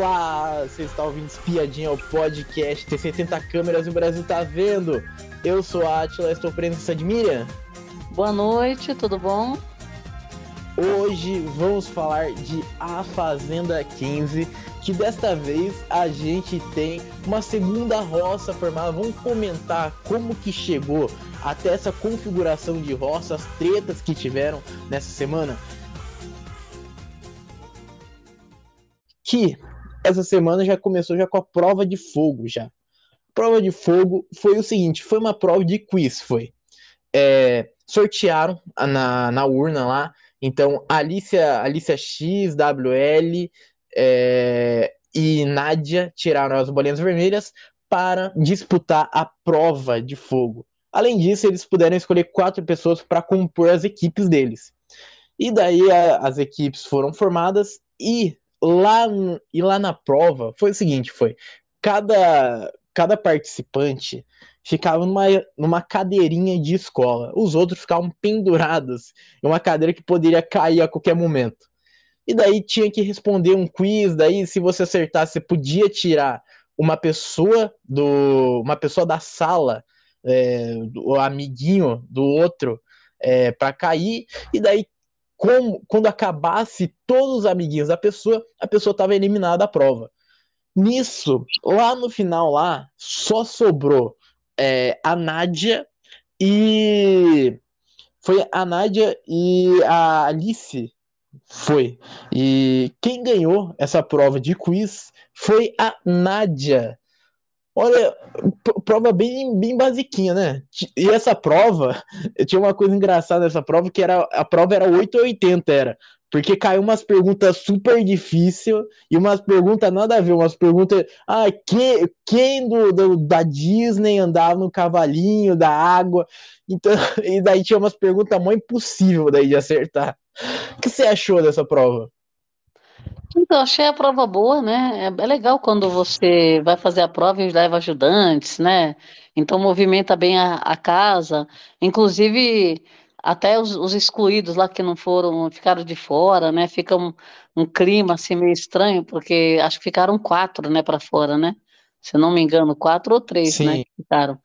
Olá, você está ouvindo Espiadinha, o podcast, tem 70 câmeras e o Brasil tá vendo. Eu sou a Atila, estou presença de Miriam. Boa noite, tudo bom? Hoje vamos falar de A Fazenda 15, que desta vez a gente tem uma segunda roça formada. Vamos comentar como que chegou até essa configuração de roça, as tretas que tiveram nessa semana. Que essa semana já começou já com a prova de fogo já. Prova de fogo foi o seguinte, foi uma prova de quiz, foi. É, sortearam na, na urna lá, então Alicia, Alicia X, WL é, e Nádia tiraram as bolinhas vermelhas para disputar a prova de fogo. Além disso, eles puderam escolher quatro pessoas para compor as equipes deles. E daí a, as equipes foram formadas e lá, e lá na prova foi o seguinte, foi cada, cada participante ficava numa, numa cadeirinha de escola. Os outros ficavam pendurados em uma cadeira que poderia cair a qualquer momento. E daí tinha que responder um quiz, daí se você acertasse, você podia tirar uma pessoa do uma pessoa da sala, é, o amiguinho do outro é, para cair, e daí quando acabasse todos os amiguinhos da pessoa, a pessoa estava eliminada da prova. Nisso, lá no final lá, só sobrou é, a Nádia e foi a Nádia e a Alice foi. E quem ganhou essa prova de quiz foi a Nádia. Olha, prova bem, bem basiquinha, né? E essa prova, tinha uma coisa engraçada nessa prova, que era a prova era 8 ou 80, era. Porque caiu umas perguntas super difíceis e umas perguntas nada a ver, umas perguntas. Ah, que, quem do, do, da Disney andava no cavalinho da água? Então, e daí tinha umas perguntas muito impossível daí de acertar. O que você achou dessa prova? Então, achei a prova boa, né? É, é legal quando você vai fazer a prova e leva ajudantes, né? Então movimenta bem a, a casa. Inclusive, até os, os, excluídos lá que não foram, ficaram de fora, né? Fica um, um clima assim meio estranho, porque acho que ficaram quatro, né, para fora, né? Se não me engano, quatro ou três, né, Sim. né? Que ficaram.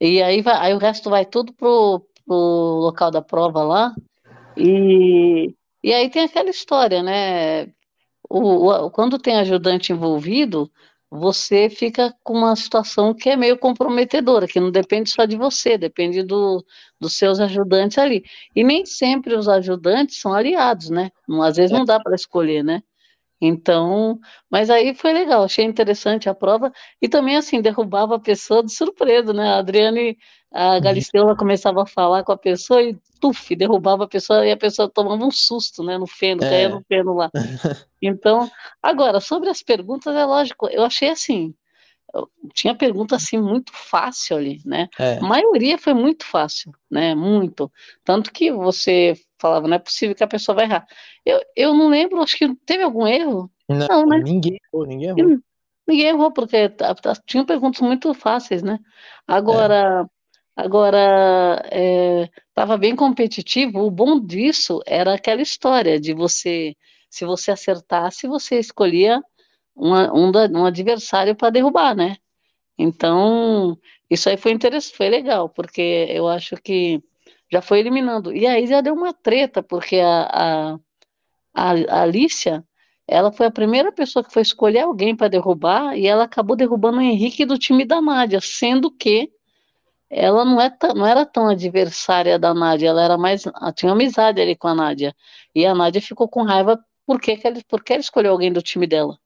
E aí, vai, aí o resto vai tudo pro, pro local da prova lá. E, e aí tem aquela história, né? O, o, quando tem ajudante envolvido, você fica com uma situação que é meio comprometedora, que não depende só de você, depende do, dos seus ajudantes ali. E nem sempre os ajudantes são aliados, né? Às vezes não dá para escolher, né? Então, mas aí foi legal, achei interessante a prova e também assim derrubava a pessoa de surpresa, né? A Adriane, a Galisteu, começava a falar com a pessoa e tuf, derrubava a pessoa e a pessoa tomava um susto, né? No feno, é. caía no feno lá. Então, agora sobre as perguntas é lógico, eu achei assim, tinha pergunta assim muito fácil ali, né? É. A maioria foi muito fácil, né? Muito. Tanto que você falava, não é possível que a pessoa vai errar. Eu, eu não lembro, acho que teve algum erro. Não, não né? Ninguém errou, ninguém errou. Ninguém errou, porque tinham perguntas muito fáceis, né? Agora, é. agora estava é, bem competitivo. O bom disso era aquela história de você, se você acertasse, você escolhia um, um adversário para derrubar, né? Então, isso aí foi interessante, foi legal, porque eu acho que já foi eliminando. E aí já deu uma treta, porque a, a, a Alicia, ela foi a primeira pessoa que foi escolher alguém para derrubar, e ela acabou derrubando o Henrique do time da Nádia, sendo que ela não, é não era tão adversária da Nádia, ela era mais. tinha amizade ali com a Nádia. E a Nádia ficou com raiva porque, que ela, porque ela escolheu alguém do time dela.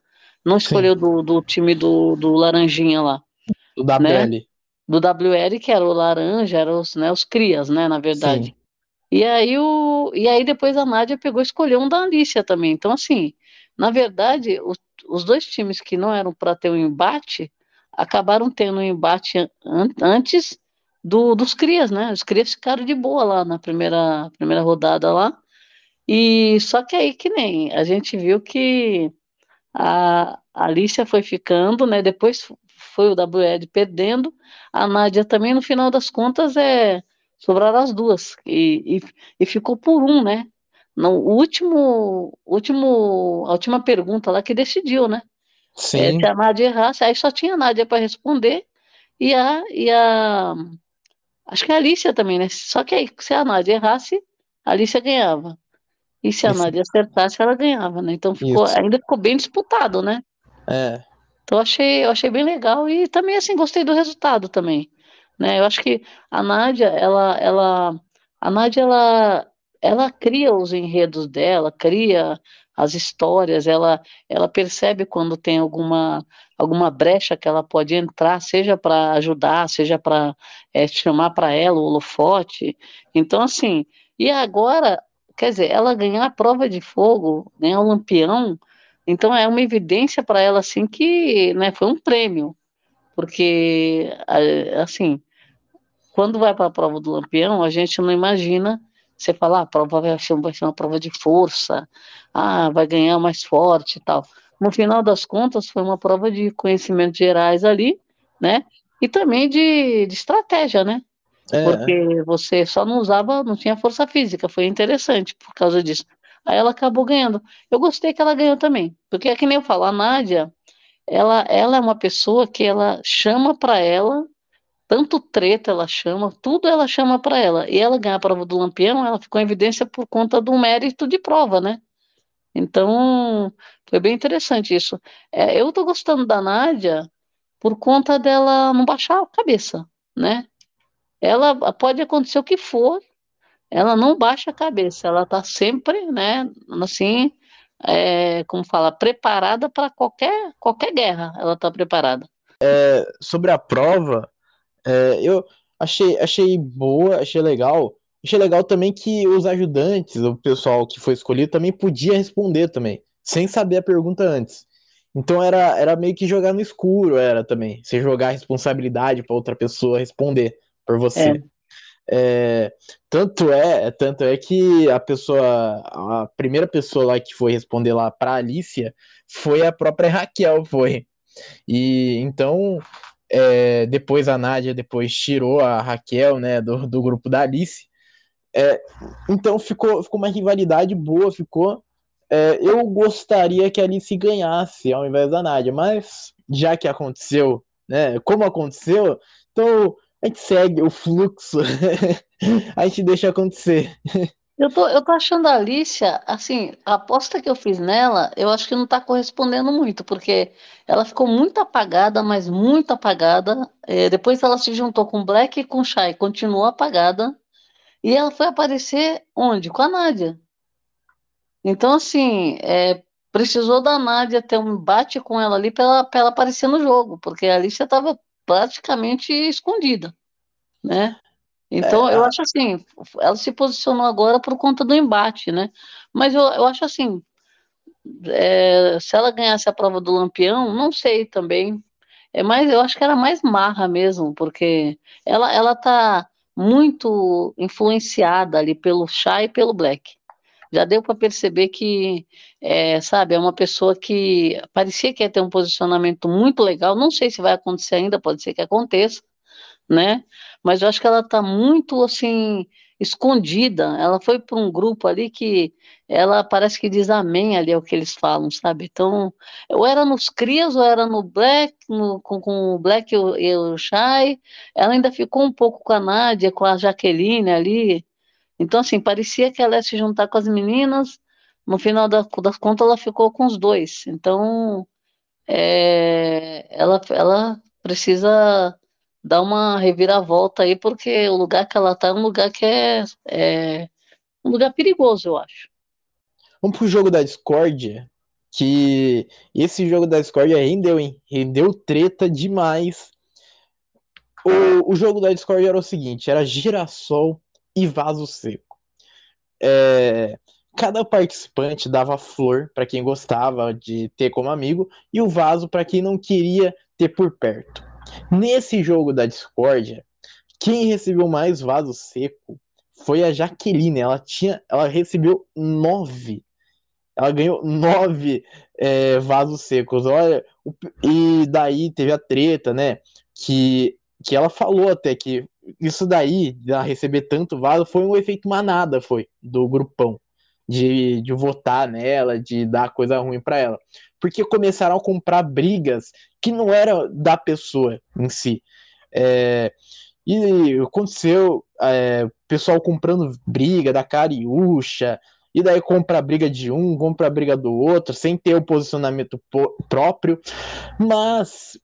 Não escolheu do, do, time do, do Laranjinha lá. Do WL. Né? Do WL, que era o laranja, eram os, né, os crias, né, na verdade. Sim. E aí, o, e aí depois a Nádia pegou e escolheu um da Alicia também. Então, assim, na verdade, o, os dois times que não eram para ter um embate, acabaram tendo um embate an, antes do, dos crias, né? Os crias ficaram de boa lá na primeira, primeira rodada lá. E só que aí que nem a gente viu que a, a Alicia foi ficando, né? Depois foi o WL perdendo. A Nádia também, no final das contas, é sobraram as duas. E, e, e ficou por um, né? No último, último, a última pergunta lá que decidiu, né? É, se a Nádia errasse, aí só tinha a Nádia para responder e a, e a. Acho que a Alicia também, né? Só que aí, se a Nádia errasse, a Alicia ganhava. E se a Isso. Nádia acertasse, ela ganhava, né? Então ficou, ainda ficou bem disputado, né? É. Então eu achei, eu achei bem legal e também assim gostei do resultado também, né? Eu acho que a Nádia, ela, ela, a Nádia, ela, ela cria os enredos dela, cria as histórias, ela, ela percebe quando tem alguma, alguma brecha que ela pode entrar, seja para ajudar, seja para é, chamar para ela o holofote. Então, assim, e agora, quer dizer, ela ganhar a prova de fogo, ganhar o lampião, então é uma evidência para ela, assim, que né, foi um prêmio, porque, assim, quando vai para a prova do lampião, a gente não imagina você fala, ah, a prova vai ser, vai ser uma prova de força, ah, vai ganhar mais forte e tal. No final das contas, foi uma prova de conhecimentos gerais ali, né? E também de, de estratégia, né? É. Porque você só não usava, não tinha força física, foi interessante por causa disso. Aí ela acabou ganhando. Eu gostei que ela ganhou também, porque é que nem eu falo, a Nádia, ela, ela é uma pessoa que ela chama para ela tanto treta ela chama, tudo ela chama para ela. E ela ganhar a prova do Lampião, ela ficou em evidência por conta do mérito de prova, né? Então, foi bem interessante isso. É, eu tô gostando da Nádia por conta dela não baixar a cabeça, né? Ela pode acontecer o que for, ela não baixa a cabeça, ela tá sempre, né, assim, é, como fala, preparada para qualquer, qualquer guerra, ela tá preparada. É, sobre a prova, é, eu achei, achei boa, achei legal. Achei legal também que os ajudantes, o pessoal que foi escolhido, também podia responder também, sem saber a pergunta antes. Então era, era meio que jogar no escuro, era também. Você jogar a responsabilidade para outra pessoa responder por você. É. É, tanto é, tanto é que a pessoa, a primeira pessoa lá que foi responder lá para Alicia foi a própria Raquel, foi. E então é, depois a Nádia depois tirou a Raquel, né, do, do grupo da Alice. É, então ficou, ficou uma rivalidade boa, ficou. É, eu gostaria que a Alice ganhasse ao invés da Nádia, mas já que aconteceu, né, como aconteceu, então a gente segue o fluxo, a gente deixa acontecer. Eu tô, eu tô achando a Alicia, assim, a aposta que eu fiz nela, eu acho que não tá correspondendo muito, porque ela ficou muito apagada, mas muito apagada. É, depois ela se juntou com Black e com Shai, continuou apagada. E ela foi aparecer onde? Com a Nádia. Então, assim, é, precisou da Nádia ter um embate com ela ali para ela, ela aparecer no jogo, porque a Alicia estava praticamente escondida, né? Então, é, eu acho assim, ela se posicionou agora por conta do embate, né? Mas eu, eu acho assim, é, se ela ganhasse a prova do Lampião, não sei também. É mais, eu acho que era mais marra mesmo, porque ela, ela tá muito influenciada ali pelo Chá e pelo Black. Já deu para perceber que, é, sabe, é uma pessoa que parecia que ia ter um posicionamento muito legal. Não sei se vai acontecer ainda, pode ser que aconteça, né? Mas eu acho que ela está muito assim escondida. Ela foi para um grupo ali que ela parece que diz amém ali é o que eles falam, sabe? Então, ou era nos Crias, ou era no Black, no, com, com o Black e o, e o Shai. Ela ainda ficou um pouco com a Nádia, com a Jaqueline ali. Então, assim, parecia que ela ia se juntar com as meninas. No final da, das contas, ela ficou com os dois. Então, é, ela, ela precisa dar uma reviravolta aí, porque o lugar que ela tá é um lugar que é, é um lugar perigoso, eu acho. Vamos pro jogo da discórdia, que esse jogo da discórdia rendeu, hein? Rendeu treta demais. O, o jogo da discórdia era o seguinte, era girassol e vaso seco. É, cada participante dava flor para quem gostava de ter como amigo e o vaso para quem não queria ter por perto. Nesse jogo da discórdia, quem recebeu mais vaso seco foi a Jaqueline. Ela tinha, ela recebeu nove. Ela ganhou nove é, vasos secos. Olha, e daí teve a treta, né? Que, que ela falou até que isso daí, ela receber tanto vaso, foi um efeito manada, foi, do grupão. De, de votar nela, de dar coisa ruim para ela. porque começaram a comprar brigas que não era da pessoa em si. É, e aconteceu é, pessoal comprando briga da Cariúcha, e daí compra a briga de um, compra a briga do outro, sem ter o posicionamento próprio. Mas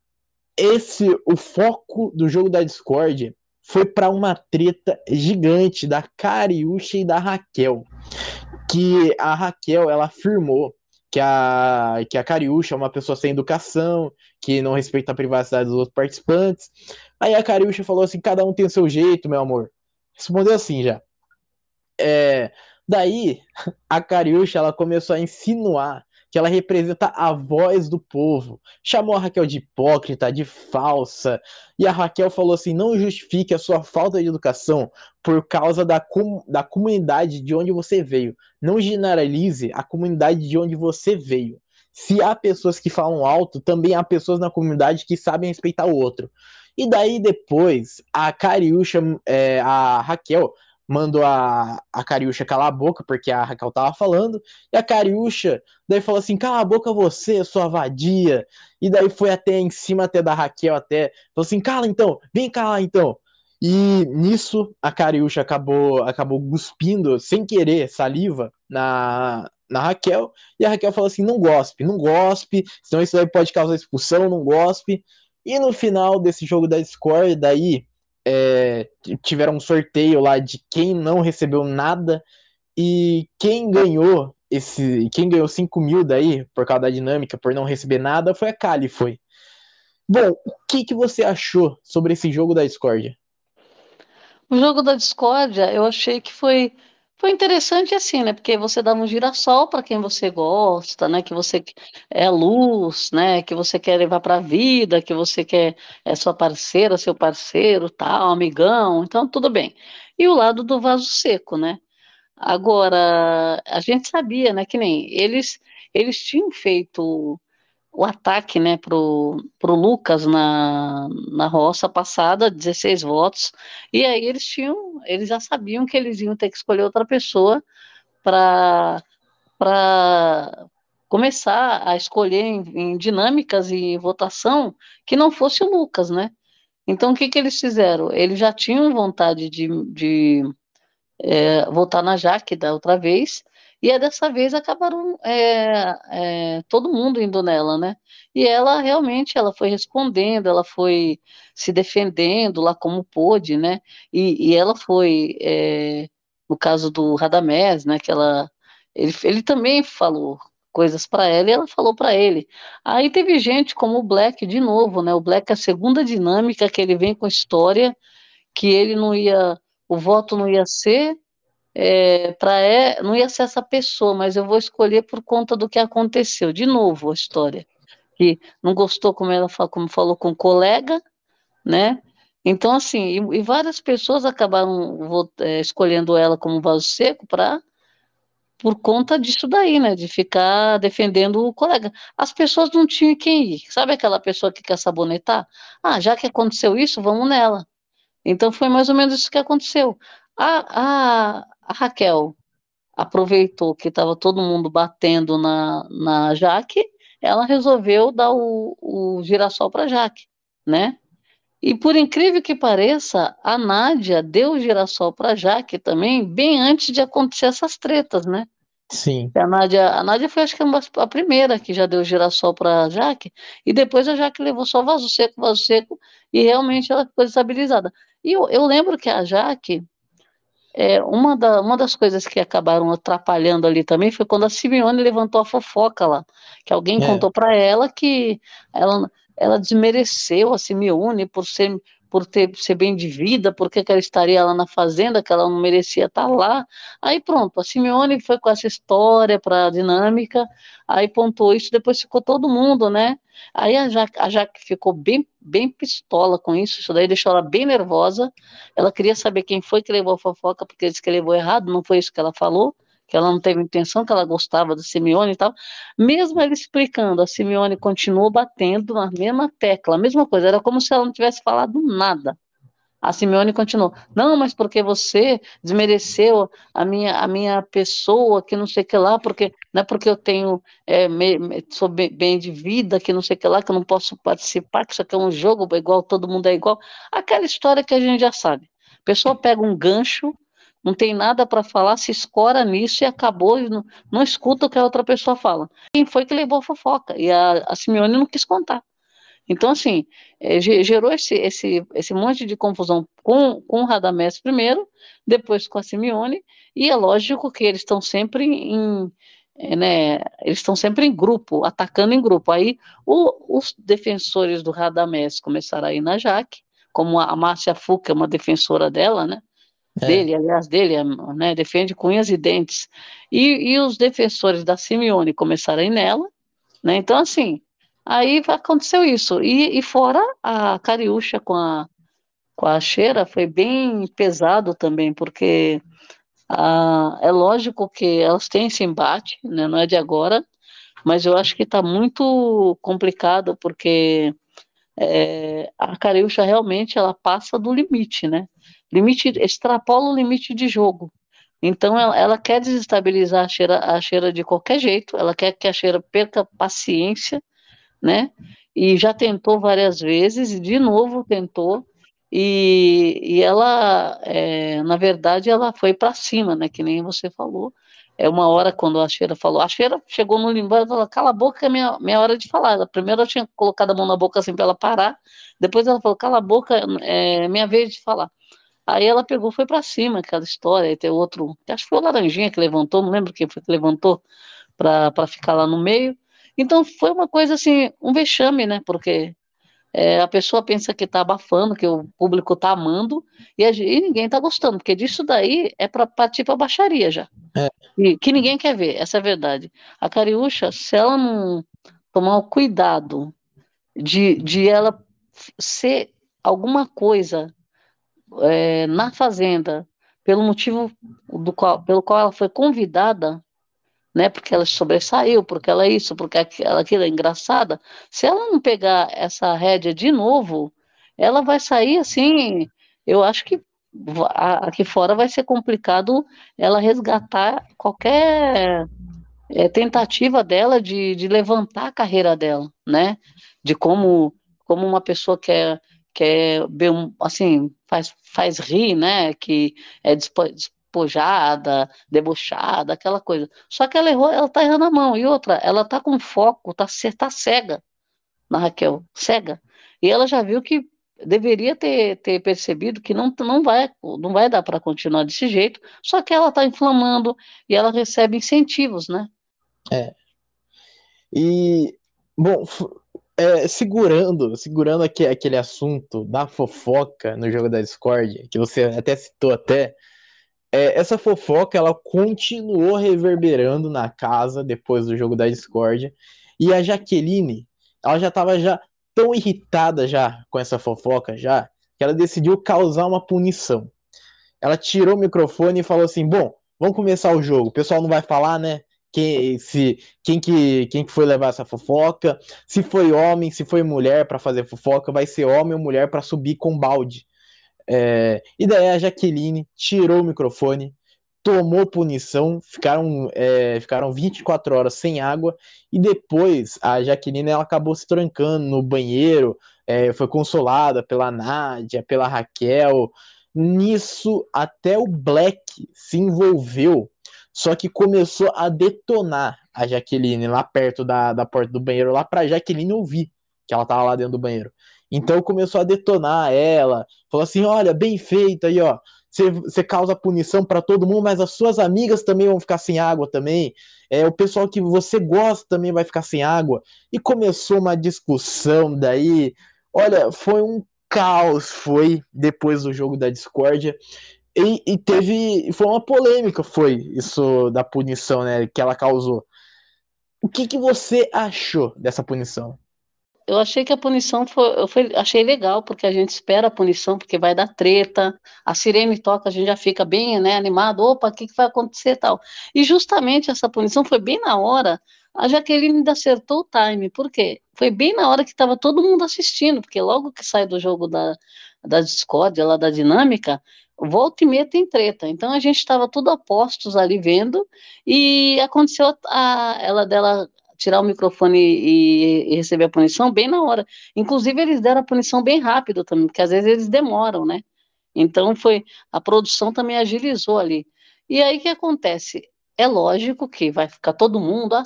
esse, o foco do jogo da Discord foi para uma treta gigante da Cariúcha e da Raquel. Que a Raquel, ela afirmou que a, que a Cariúcha é uma pessoa sem educação, que não respeita a privacidade dos outros participantes. Aí a Cariúcha falou assim: cada um tem o seu jeito, meu amor. Respondeu assim já. É, daí, a Cariúcha ela começou a insinuar que ela representa a voz do povo. Chamou a Raquel de hipócrita, de falsa. E a Raquel falou assim: não justifique a sua falta de educação por causa da, com, da comunidade de onde você veio. Não generalize a comunidade de onde você veio. Se há pessoas que falam alto, também há pessoas na comunidade que sabem respeitar o outro. E daí depois, a Cariúcha, é, a Raquel, mandou a, a Cariúcha calar a boca, porque a Raquel tava falando, e a Cariúcha daí falou assim, cala a boca você, sua vadia, e daí foi até em cima até da Raquel, até, falou assim, cala então, vem calar então, e nisso a Cariúcha acabou, acabou cuspindo, sem querer, saliva na, na Raquel, e a Raquel falou assim, não gospe, não gospe, senão isso aí pode causar expulsão, não gospe, e no final desse jogo da Discord, daí é, tiveram um sorteio lá de quem não recebeu nada e quem ganhou esse, quem ganhou 5 mil daí por causa da dinâmica, por não receber nada, foi a Kali, foi. Bom, o que, que você achou sobre esse jogo da Discord? O jogo da discórdia, eu achei que foi foi interessante assim, né? Porque você dá um girassol para quem você gosta, né? Que você é luz, né? Que você quer levar para a vida, que você quer é sua parceira, seu parceiro, tal, amigão. Então tudo bem. E o lado do vaso seco, né? Agora a gente sabia, né? Que nem eles eles tinham feito o ataque né, para o Lucas na, na roça passada, 16 votos, e aí eles tinham, eles já sabiam que eles iam ter que escolher outra pessoa para começar a escolher em, em, dinâmicas e votação que não fosse o Lucas, né? Então o que, que eles fizeram? Eles já tinham vontade de, de é, votar na Jaque da outra vez, e dessa vez acabaram é, é, todo mundo indo nela, né? E ela realmente ela foi respondendo, ela foi se defendendo lá como pôde, né? E, e ela foi, é, no caso do Radamés, né? Que ela, ele, ele também falou coisas para ela e ela falou para ele. Aí teve gente como o Black de novo, né? O Black é a segunda dinâmica que ele vem com história que ele não ia, o voto não ia ser é, para é, não ia ser essa pessoa, mas eu vou escolher por conta do que aconteceu. De novo a história, que não gostou como ela como falou com o colega, né? Então assim, e, e várias pessoas acabaram vou, é, escolhendo ela como vaso seco para por conta disso daí, né? De ficar defendendo o colega. As pessoas não tinham quem ir. Sabe aquela pessoa que quer sabonetar? Ah, já que aconteceu isso, vamos nela. Então foi mais ou menos isso que aconteceu. A, a, a Raquel aproveitou que estava todo mundo batendo na, na Jaque, ela resolveu dar o, o girassol para Jaque, né? E por incrível que pareça, a Nádia deu o girassol para Jaque também, bem antes de acontecer essas tretas, né? Sim. A Nádia, a Nádia foi, acho que, a primeira que já deu o girassol para Jaque, e depois a Jaque levou só vaso seco, vaso seco, e realmente ela ficou estabilizada. E eu, eu lembro que a Jaque, é, uma, da, uma das coisas que acabaram atrapalhando ali também foi quando a Simeone levantou a fofoca lá, que alguém é. contou para ela que ela, ela desmereceu a Simeone por ser por ter ser bem de vida, porque que ela estaria lá na fazenda, que ela não merecia estar lá. Aí pronto, a Simeone foi com essa história para a dinâmica, aí pontuou isso, depois ficou todo mundo, né? Aí a Jaque, a Jaque ficou bem, bem pistola com isso, isso daí deixou ela bem nervosa. Ela queria saber quem foi que levou a fofoca, porque disse que levou errado, não foi isso que ela falou que ela não teve intenção, que ela gostava da Simeone e tal. Mesmo ele explicando, a Simeone continuou batendo na mesma tecla, a mesma coisa, era como se ela não tivesse falado nada. A Simeone continuou: Não, mas porque você desmereceu a minha, a minha pessoa, que não sei que lá, porque não é porque eu tenho, é, me, sou bem de vida, que não sei que lá, que eu não posso participar, que isso aqui é um jogo igual, todo mundo é igual. Aquela história que a gente já sabe. A pessoa pega um gancho, não tem nada para falar, se escora nisso e acabou, e não, não escuta o que a outra pessoa fala. Quem foi que levou a fofoca? E a, a Simeone não quis contar. Então, assim, é, gerou esse, esse, esse monte de confusão com, com o Radamés primeiro, depois com a Simeone, e é lógico que eles estão sempre em, é, né, eles estão sempre em grupo, atacando em grupo. Aí o, os defensores do Radamés começaram a ir na Jaque, como a Márcia Fuca, uma defensora dela, né? É. Dele, aliás, dele, né? Defende com unhas e dentes. E, e os defensores da Simeone ir nela, né? Então, assim, Aí aconteceu isso. E, e fora a Cariúcha com a, com a Cheira foi bem pesado também, porque ah, é lógico que elas têm esse embate, né, não é de agora, mas eu acho que está muito complicado, porque é, a Cariúcha realmente ela passa do limite, né? Limite, extrapola o limite de jogo. Então ela, ela quer desestabilizar a cheira, a cheira de qualquer jeito, ela quer que a cheira perca paciência né? E já tentou várias vezes, e de novo tentou, e, e ela, é, na verdade, ela foi para cima, né? Que nem você falou. É uma hora quando a Cheira falou, a Cheira chegou no limbo e falou, cala a boca, é minha, minha hora de falar. Primeiro eu tinha colocado a mão na boca assim para ela parar, depois ela falou, cala a boca, é minha vez de falar. Aí ela pegou, foi para cima, aquela história, e tem outro, acho que foi o Laranjinha que levantou, não lembro quem foi que levantou para ficar lá no meio, então foi uma coisa assim, um vexame, né? Porque é, a pessoa pensa que está abafando, que o público está amando, e, a, e ninguém está gostando, porque disso daí é para partir para baixaria já. É. E, que ninguém quer ver, essa é a verdade. A Cariúcha, se ela não tomar o cuidado de, de ela ser alguma coisa é, na fazenda, pelo motivo do qual, pelo qual ela foi convidada, né? Porque ela sobressaiu, porque ela é isso, porque ela, aquilo é engraçada. Se ela não pegar essa rédea de novo, ela vai sair assim. Eu acho que aqui fora vai ser complicado ela resgatar qualquer é, tentativa dela de, de levantar a carreira dela, né? De como, como uma pessoa que é, que é assim, faz, faz rir, né? Que é despojada, debochada, aquela coisa. Só que ela errou, ela tá errando a mão. E outra, ela tá com foco, tá, tá cega na Raquel, cega. E ela já viu que deveria ter, ter percebido que não, não, vai, não vai dar para continuar desse jeito, só que ela está inflamando e ela recebe incentivos, né? É. E, bom, é, segurando, segurando aqui, aquele assunto da fofoca no jogo da Discord, que você até citou até, é, essa fofoca ela continuou reverberando na casa depois do jogo da Discord. E a Jaqueline, ela já estava já tão irritada já com essa fofoca já, que ela decidiu causar uma punição. Ela tirou o microfone e falou assim: "Bom, vamos começar o jogo. O pessoal não vai falar, né? Quem, se, quem, que, quem que foi levar essa fofoca? Se foi homem, se foi mulher para fazer fofoca, vai ser homem ou mulher para subir com balde é, e daí a Jaqueline tirou o microfone, tomou punição, ficaram, é, ficaram 24 horas sem água, e depois a Jaqueline ela acabou se trancando no banheiro, é, foi consolada pela Nádia, pela Raquel. Nisso, até o Black se envolveu, só que começou a detonar a Jaqueline lá perto da, da porta do banheiro, lá pra Jaqueline ouvir que ela tava lá dentro do banheiro. Então começou a detonar ela, falou assim: olha, bem feito aí, ó. Você causa punição para todo mundo, mas as suas amigas também vão ficar sem água também. É, o pessoal que você gosta também vai ficar sem água. E começou uma discussão daí. Olha, foi um caos, foi depois do jogo da discórdia. E, e, teve. Foi uma polêmica, foi isso da punição, né? Que ela causou. O que, que você achou dessa punição? eu achei que a punição foi, eu foi, achei legal, porque a gente espera a punição, porque vai dar treta, a sirene toca, a gente já fica bem, né, animado, opa, o que, que vai acontecer tal. E justamente essa punição foi bem na hora, a Jaqueline ainda acertou o time, por quê? Foi bem na hora que estava todo mundo assistindo, porque logo que sai do jogo da, da discórdia, lá da dinâmica, volta e meia tem treta. Então a gente estava tudo a postos ali vendo, e aconteceu a, ela dela tirar o microfone e, e, receber a punição bem na hora. Inclusive, eles deram a punição bem rápido também, porque às vezes eles demoram, né? Então, foi a produção também agilizou ali. E aí, que acontece? É lógico que vai ficar todo mundo ah,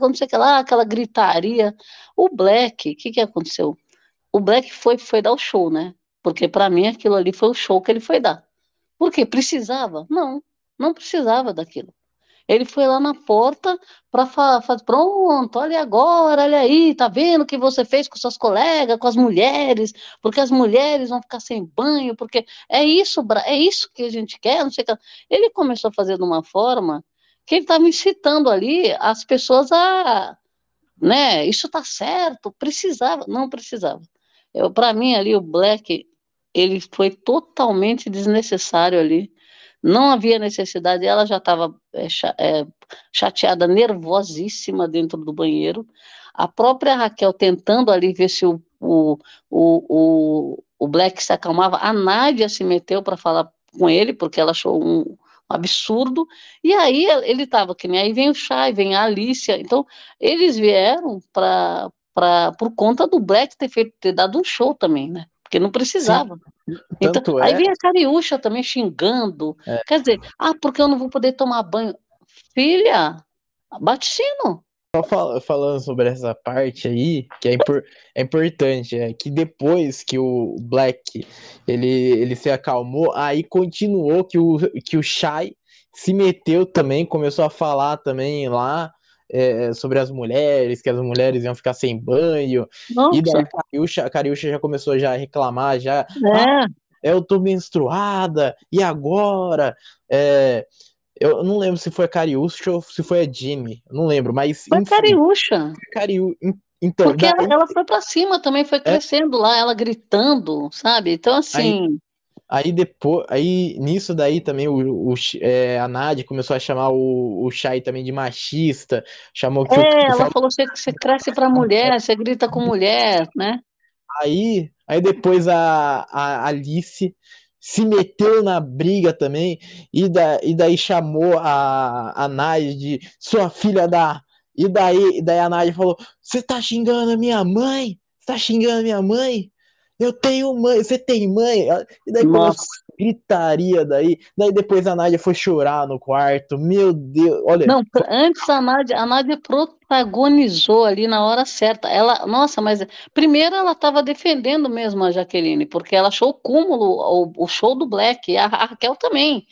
não sei o que lá, aquela gritaria. O Black, o que, que aconteceu? O Black foi, foi dar o show, né? Porque para mim aquilo ali foi o show que ele foi dar. Por quê? Precisava? Não, não precisava daquilo. Ele foi lá na porta para falar, pronto, olha agora, olha aí, tá vendo o que você fez com seus colegas, com as mulheres, porque as mulheres vão ficar sem banho, porque é isso, é isso que a gente quer, não sei que. Ele começou a fazer de uma forma que ele estava incitando ali as pessoas a, né, isso tá certo, precisava, não precisava. Para mim ali o Black, ele foi totalmente desnecessário ali não havia necessidade, ela já estava é, é, chateada, nervosíssima dentro do banheiro. A própria Raquel tentando ali ver se o, o, o, o, Black se acalmava. A Nádia se meteu para falar com ele, porque ela achou um, um absurdo. E aí ele estava que nem aí vem o Chay, vem a Alicia. Então, eles vieram para por conta do Black ter feito ter dado um show também, né? porque não precisava. Sim, então, é... Aí vem a Cariúcha também xingando. É. Quer dizer, ah, porque eu não vou poder tomar banho. Filha, bate sino. Só falando sobre essa parte aí, que é, impor, é importante, é que depois que o Black ele, ele se acalmou, aí continuou que o, que o Shai se meteu também, começou a falar também lá, é, sobre as mulheres, que as mulheres iam ficar sem banho. Nossa. E daí a Cariúcha, a Cariúcha já começou já a reclamar, já. É. Ah, eu tô menstruada, e agora? É, eu não lembro se foi a Cariúcha ou se foi a Jimmy, não lembro, mas. Foi enfim, Cariúcha. Cariú... Então, Porque daí... ela, ela, foi para cima também, foi é. crescendo é... lá, ela gritando, sabe? Então, assim. Aí, Aí depois, aí nisso daí também o, o é, a Nádia começou a chamar o, o também de machista, chamou que É, o, ela falou que você cresce para mulher, você grita com mulher, né? Aí, aí depois a, a Alice se meteu na briga também e, da, e daí chamou a, a Nádia de sua filha da e daí, e daí a Nádia falou: "Você tá xingando a minha mãe? Você tá xingando a minha mãe?" Eu tenho mãe, você tem mãe? E daí Nossa. gritaria daí. Daí depois a Nádia foi chorar no quarto. Meu Deus, olha. Não, antes a Nádia, a Nádia protagonizou ali na hora certa. Ela, nossa, mas primeiro ela estava defendendo mesmo a Jaqueline, porque ela achou o cúmulo, o, o show do Black, e a, a Raquel também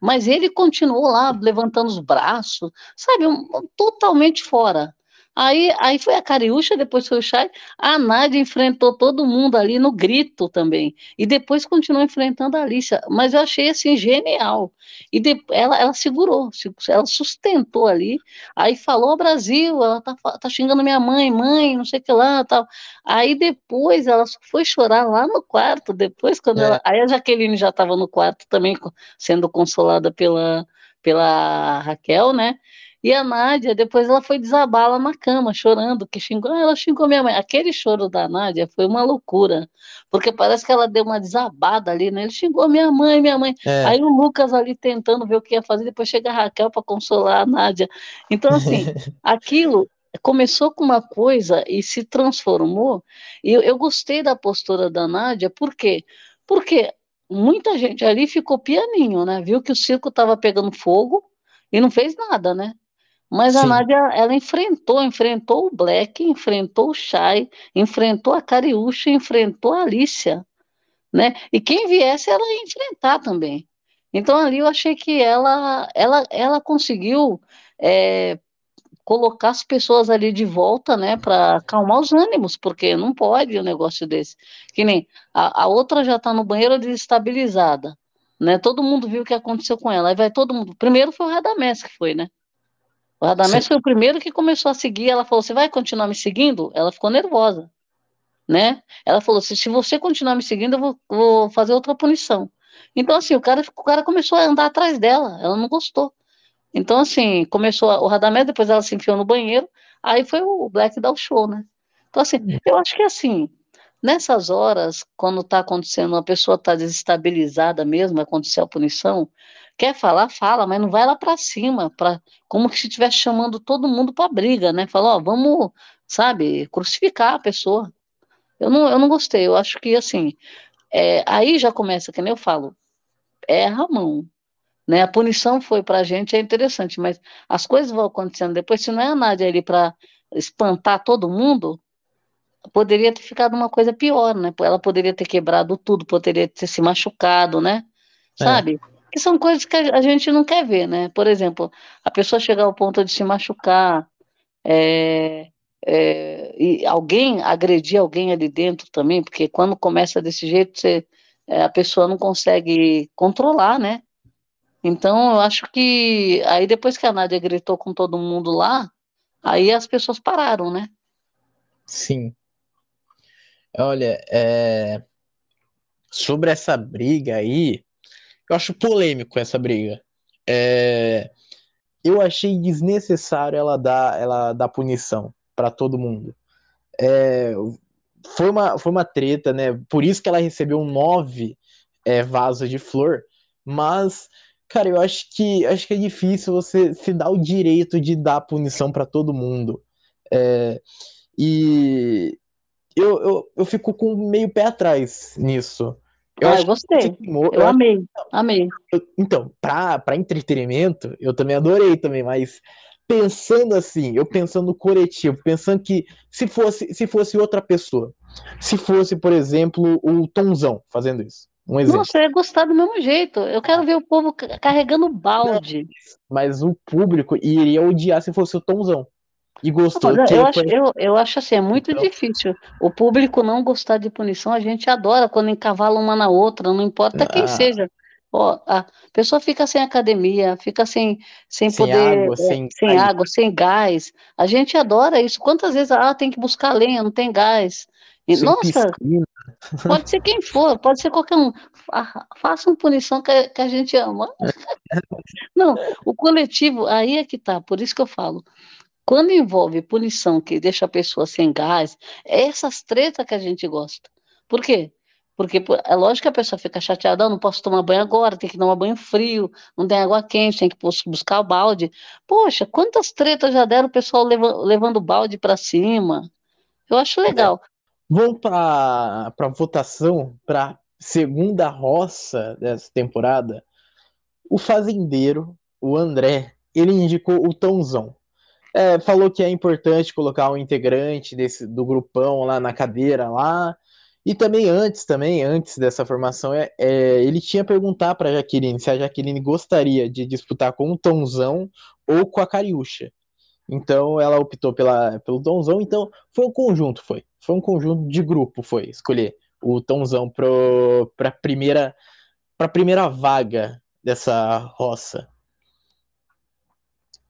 mas ele continuou lá levantando os braços, sabe, um, totalmente fora. Aí, aí foi a Cariúcha, depois foi o Chay. A Nádia enfrentou todo mundo ali no grito também. E depois continuou enfrentando a Alicia. Mas eu achei assim genial. E de, ela, ela segurou, ela sustentou ali. Aí falou: Brasil, ela tá, tá xingando minha mãe, mãe, não sei o que lá. tal. Aí depois ela foi chorar lá no quarto. Depois, quando é. ela. Aí a Jaqueline já estava no quarto também, sendo consolada pela, pela Raquel, né? E a Nádia, depois ela foi desabar lá na cama, chorando, que xingou, ela xingou minha mãe. Aquele choro da Nádia foi uma loucura, porque parece que ela deu uma desabada ali, né? Ele xingou minha mãe, minha mãe. É. Aí o Lucas ali tentando ver o que ia fazer, depois chega a Raquel para consolar a Nádia. Então, assim, aquilo começou com uma coisa e se transformou. E eu, eu gostei da postura da Nádia, por quê? Porque muita gente ali ficou pianinho, né? Viu que o circo estava pegando fogo e não fez nada, né? Mas Sim. a Nádia, ela enfrentou, enfrentou o Black, enfrentou o Shai, enfrentou a Cariúcha, enfrentou a Alicia, né? E quem viesse, ela ia enfrentar também. Então ali eu achei que ela, ela, ela conseguiu é, colocar as pessoas ali de volta, né, para acalmar os ânimos, porque não pode um negócio desse. Que nem a, a outra já está no banheiro desestabilizada, né? Todo mundo viu o que aconteceu com ela. Aí vai todo mundo. Primeiro foi o Radamés que foi, né? O Radamés Sim. foi o primeiro que começou a seguir. Ela falou: Você vai continuar me seguindo? Ela ficou nervosa. né? Ela falou assim, se você continuar me seguindo, eu vou, vou fazer outra punição. Então, assim, o cara, o cara começou a andar atrás dela, ela não gostou. Então, assim, começou o radamés, depois ela se enfiou no banheiro, aí foi o Black dar o show, né? Então, assim, eu acho que assim, nessas horas, quando está acontecendo, uma pessoa está desestabilizada mesmo, acontecer a punição, quer falar, fala, mas não vai lá para cima, para como se estivesse chamando todo mundo para briga, né? Falar, ó, vamos, sabe, crucificar a pessoa. Eu não, eu não gostei, eu acho que assim, é, aí já começa, que nem eu falo, erra a mão. Né? A punição foi para a gente, é interessante, mas as coisas vão acontecendo depois. Se não é a Nádia ali para espantar todo mundo, poderia ter ficado uma coisa pior, né? Ela poderia ter quebrado tudo, poderia ter se machucado, né? É. Sabe? Que são coisas que a gente não quer ver, né? Por exemplo, a pessoa chegar ao ponto de se machucar, é, é, e alguém agredir alguém ali dentro também, porque quando começa desse jeito, você, é, a pessoa não consegue controlar, né? Então, eu acho que aí depois que a Nádia gritou com todo mundo lá, aí as pessoas pararam, né? Sim. Olha, é... sobre essa briga aí, eu acho polêmico essa briga. É... Eu achei desnecessário ela dar, ela dar punição para todo mundo. É... Foi, uma, foi uma treta, né? Por isso que ela recebeu nove é, vasos de flor, mas Cara, eu acho que acho que é difícil você se dar o direito de dar punição para todo mundo. É, e eu, eu, eu fico com meio pé atrás nisso. Eu, ah, eu gostei. eu, eu amei, amei. Então, para entretenimento, eu também adorei também, mas pensando assim, eu pensando no coletivo, pensando que se fosse, se fosse outra pessoa, se fosse, por exemplo, o Tonzão fazendo isso, um exemplo. Nossa, eu ia gostar do mesmo jeito. Eu quero ver o povo carregando balde. Mas o público iria odiar se fosse o Tomzão. E gostou. Não, eu, acho, eu, eu acho assim, é muito então... difícil. O público não gostar de punição, a gente adora quando encavalam uma na outra, não importa ah. quem seja. Ó, a pessoa fica sem academia, fica sem, sem, sem poder, água, é, sem, sem água, sem gás. A gente adora isso. Quantas vezes ah, tem que buscar lenha, não tem gás. E, nossa, piscina. pode ser quem for, pode ser qualquer um. Façam punição que, que a gente ama. Não, o coletivo, aí é que tá, por isso que eu falo. Quando envolve punição que deixa a pessoa sem gás, é essas tretas que a gente gosta. Por quê? Porque é lógico que a pessoa fica chateada, oh, não posso tomar banho agora, tem que tomar banho frio, não tem água quente, tem que buscar o balde. Poxa, quantas tretas já deram o pessoal levando, levando balde para cima? Eu acho legal. Vamos para a votação para segunda roça dessa temporada. O fazendeiro, o André, ele indicou o Tãozão. É, falou que é importante colocar um integrante desse, do grupão lá na cadeira lá. E também antes, também antes dessa formação, é, é ele tinha perguntar para a Jaqueline se a Jaqueline gostaria de disputar com o Tãozão ou com a Cariúcha. Então ela optou pela, pelo Tonzão, então foi um conjunto, foi. Foi um conjunto de grupo, foi escolher o Tonzão para primeira para primeira vaga dessa roça.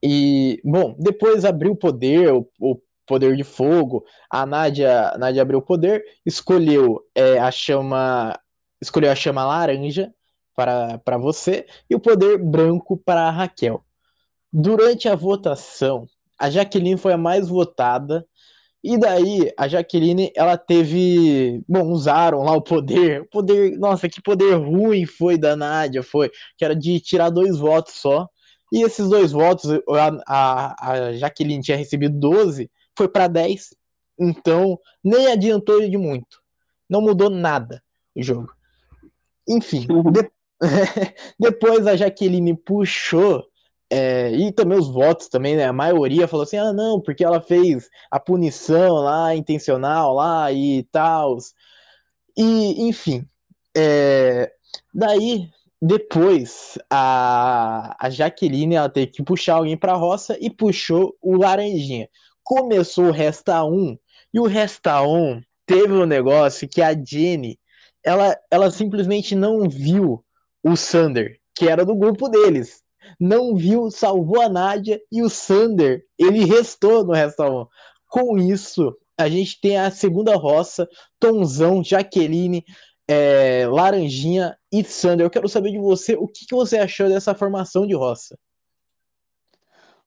E, bom, depois abriu o poder, o, poder de fogo. A Nádia, a abriu o poder, escolheu é, a chama, escolheu a chama laranja para, você e o poder branco para Raquel. Durante a votação, a Jaqueline foi a mais votada. E daí, a Jaqueline, ela teve. Bom, usaram lá o poder. O poder. Nossa, que poder ruim foi da Nádia, foi. Que era de tirar dois votos só. E esses dois votos, a, a, a Jaqueline tinha recebido 12, foi para 10. Então, nem adiantou de muito. Não mudou nada o jogo. Enfim, uhum. de... depois a Jaqueline puxou é, e também os votos também, né? A maioria falou assim, ah, não, porque ela fez a punição lá, intencional lá e tal. E, enfim. É, daí, depois, a, a Jaqueline, ela teve que puxar alguém pra roça e puxou o Laranjinha. Começou o Resta 1, e o Resta 1 teve um negócio que a Jenny, ela, ela simplesmente não viu o Sander, que era do grupo deles não viu, salvou a Nádia e o Sander, ele restou no restaurante. Com isso, a gente tem a segunda roça, Tonzão, Jaqueline, é, Laranjinha e Sander. Eu quero saber de você o que, que você achou dessa formação de roça.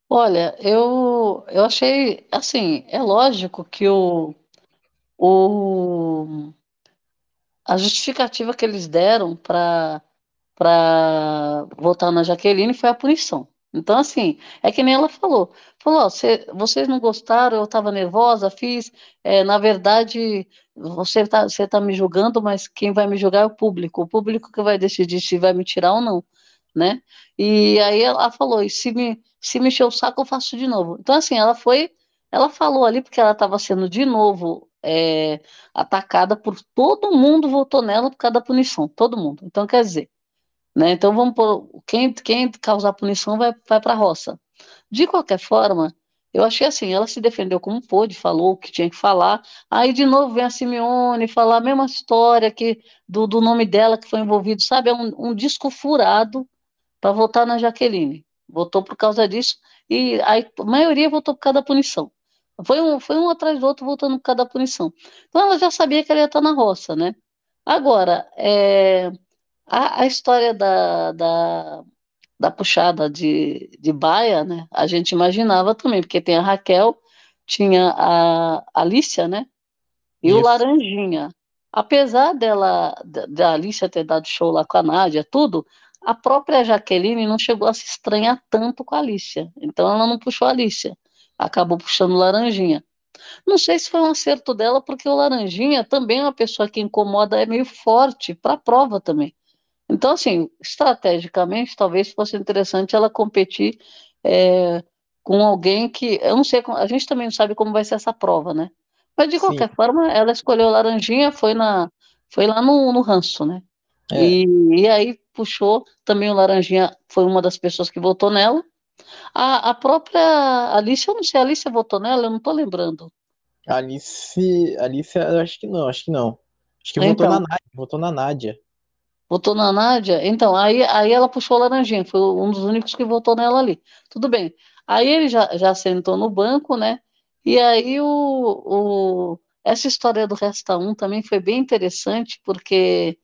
Olha, eu, eu achei, assim, é lógico que o, o, a justificativa que eles deram para para votar na Jaqueline foi a punição. Então, assim, é que nem ela falou. Falou, ó, cê, vocês não gostaram, eu estava nervosa, fiz. É, na verdade, você está você tá me julgando, mas quem vai me julgar é o público. O público que vai decidir se vai me tirar ou não, né? E aí ela falou, e se me, se me encher o saco, eu faço de novo. Então, assim, ela foi, ela falou ali, porque ela estava sendo de novo é, atacada por todo mundo votou nela por causa da punição, todo mundo. Então, quer dizer, né? Então vamos por quem, quem causar punição vai, vai para a roça. De qualquer forma, eu achei assim, ela se defendeu como pôde, falou o que tinha que falar. Aí de novo vem a Simeone falar a mesma história que do, do nome dela que foi envolvido, sabe? É um, um disco furado para votar na Jaqueline. Votou por causa disso e aí, a maioria votou por causa da punição. Foi um, foi um atrás do outro votando por causa da punição. Então ela já sabia que ela ia estar na roça, né? Agora, é, a, a história da, da, da puxada de, de baia, né? A gente imaginava também, porque tem a Raquel, tinha a Alicia, né? E Isso. o Laranjinha. Apesar dela, da Alicia ter dado show lá com a Nádia, tudo, a própria Jaqueline não chegou a se estranhar tanto com a Alicia. Então ela não puxou a Alicia. Acabou puxando o Laranjinha. Não sei se foi um acerto dela, porque o Laranjinha também é uma pessoa que incomoda, é meio forte para a prova também. Então, assim, estrategicamente, talvez fosse interessante ela competir é, com alguém que. Eu não sei, a gente também não sabe como vai ser essa prova, né? Mas de qualquer Sim. forma, ela escolheu Laranjinha, foi, na, foi lá no, no ranço, né? É. E, e aí puxou também o Laranjinha, foi uma das pessoas que votou nela. A, a própria Alice, eu não sei, a Alice votou nela, eu não tô lembrando. Alice, Alice, acho que não, acho que não. Acho que então, votou na Nádia, votou na Nádia. Votou na Nádia? Então, aí, aí ela puxou a laranjinha, foi um dos únicos que votou nela ali. Tudo bem. Aí ele já, já sentou no banco, né? E aí o, o, essa história do Resta 1 também foi bem interessante, porque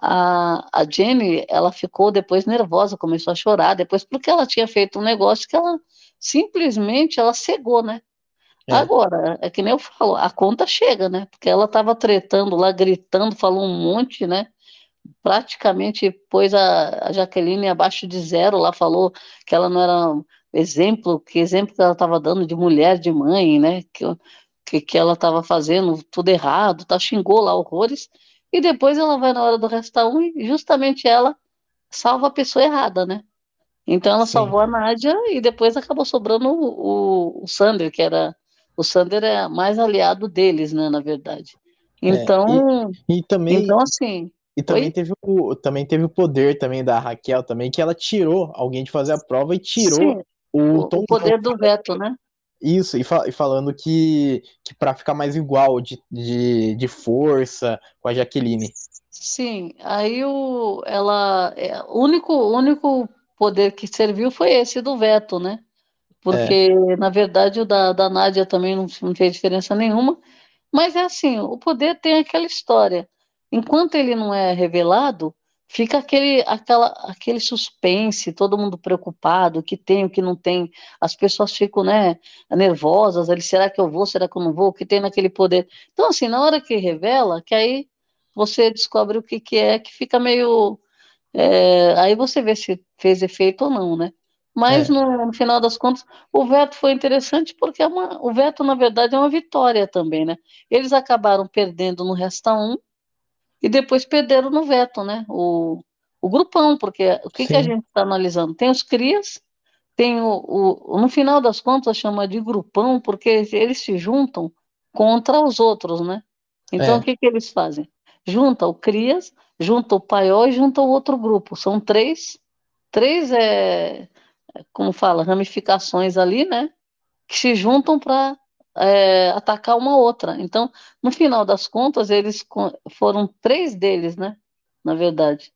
a, a Jenny, ela ficou depois nervosa, começou a chorar, depois porque ela tinha feito um negócio que ela simplesmente ela cegou, né? É. Agora, é que nem eu falo, a conta chega, né? Porque ela estava tretando lá, gritando, falou um monte, né? Praticamente pôs a, a Jaqueline abaixo de zero, lá falou que ela não era exemplo, que exemplo que ela estava dando de mulher, de mãe, né, que, que, que ela estava fazendo tudo errado, tá, xingou lá horrores, e depois ela vai na hora do resta um e justamente ela salva a pessoa errada, né? Então ela Sim. salvou a Nádia e depois acabou sobrando o, o, o Sander, que era o Sander é mais aliado deles, né, na verdade. Então, é, e, e, também então assim, e também teve, o, também teve o poder também da Raquel também, que ela tirou alguém de fazer a prova e tirou Sim, o, o, poder do veto, né? Isso, e, fa e falando que, que para ficar mais igual de, de, de força com a Jaqueline. Sim, aí o, ela, é, o único, único poder que serviu foi esse do veto, né? Porque, é. na verdade, o da, da Nádia também não, não fez diferença nenhuma. Mas é assim, o poder tem aquela história enquanto ele não é revelado, fica aquele, aquela, aquele suspense, todo mundo preocupado, o que tem, o que não tem, as pessoas ficam, né, nervosas, ali, será que eu vou, será que eu não vou, o que tem naquele poder. Então, assim, na hora que revela, que aí você descobre o que, que é, que fica meio... É, aí você vê se fez efeito ou não, né? Mas, é. no, no, final das contas, o veto foi interessante porque é uma, o veto, na verdade, é uma vitória também, né? Eles acabaram perdendo no Resta 1, e depois perderam no veto, né? O, o grupão, porque o que, que a gente está analisando? Tem os CRIAS, tem o, o, no final das contas chama de grupão, porque eles se juntam contra os outros, né? Então é. o que, que eles fazem? Junta o CRIAS, junta o PAIO e junta o outro grupo. São três, três é, é como fala, ramificações ali, né? Que se juntam para é, atacar uma outra. Então, no final das contas, eles foram três deles, né? Na verdade.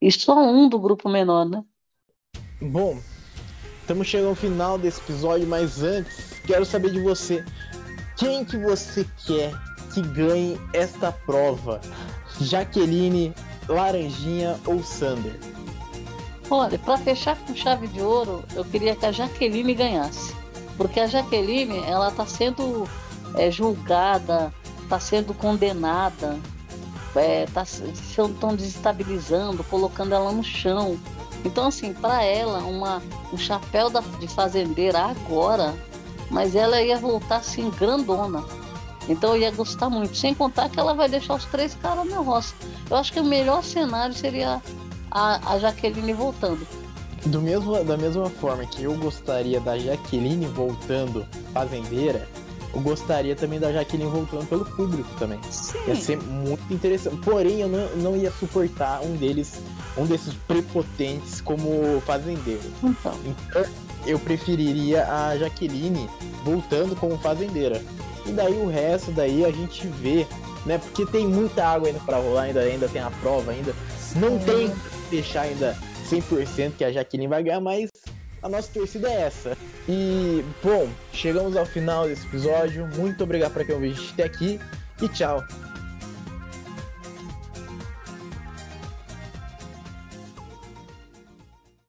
E só um do grupo menor, né? Bom, estamos chegando ao final desse episódio, mas antes, quero saber de você. quem que você quer que ganhe esta prova? Jaqueline, Laranjinha ou Sander? Olha, para fechar com chave de ouro, eu queria que a Jaqueline ganhasse. Porque a Jaqueline, ela está sendo é, julgada, está sendo condenada, está é, estão desestabilizando, colocando ela no chão. Então, assim, para ela, uma, um chapéu da, de fazendeira agora, mas ela ia voltar assim, grandona. Então eu ia gostar muito. Sem contar que ela vai deixar os três caras na roça. Eu acho que o melhor cenário seria a, a Jaqueline voltando. Do mesmo, da mesma forma que eu gostaria da Jaqueline voltando fazendeira, eu gostaria também da Jaqueline voltando pelo público também. Sim. Ia ser muito interessante. Porém, eu não, não ia suportar um deles, um desses prepotentes como fazendeiro. Então. então eu preferiria a Jaqueline voltando como fazendeira. E daí o resto daí a gente vê, né? Porque tem muita água ainda para rolar, ainda, ainda tem a prova ainda. Não tem que deixar ainda 100% que a Jaqueline vai ganhar, mas a nossa torcida é essa. E, bom, chegamos ao final desse episódio. Muito obrigado para quem ouviu a gente até aqui e tchau.